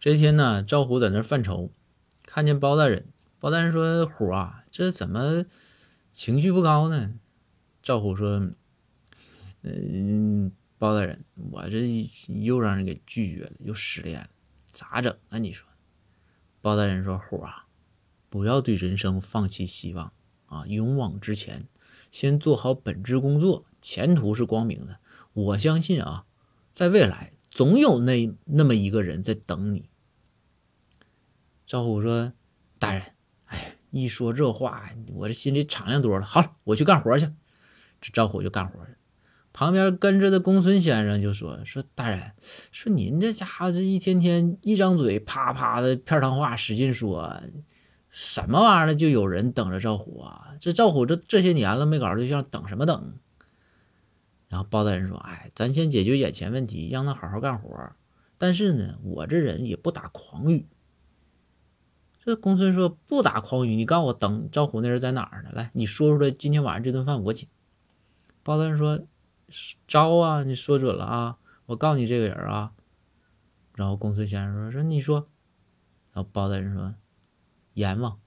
这天呢，赵虎在那犯愁，看见包大人。包大人说：“虎啊，这怎么情绪不高呢？”赵虎说：“嗯，包大人，我这又让人给拒绝了，又失恋了，咋整啊？你说？”包大人说：“虎啊，不要对人生放弃希望啊，勇往直前，先做好本职工作，前途是光明的。我相信啊，在未来总有那那么一个人在等你。”赵虎说：“大人。”哎一说这话，我这心里敞亮多了。好了，我去干活去。这赵虎就干活去。旁边跟着的公孙先生就说：“说大人，说您这家伙这一天天一张嘴啪啪的片汤话，使劲说，什么玩意儿就有人等着赵虎啊？这赵虎这这些年了没搞对象，等什么等？”然后包大人说：“哎，咱先解决眼前问题，让他好好干活。但是呢，我这人也不打诳语。”这公孙说不打诳语，你告诉我等赵虎那人在哪儿呢？来，你说出来，今天晚上这顿饭我请。包大人说招啊，你说准了啊，我告诉你这个人啊。然后公孙先生说说你说，然后包大人说阎王。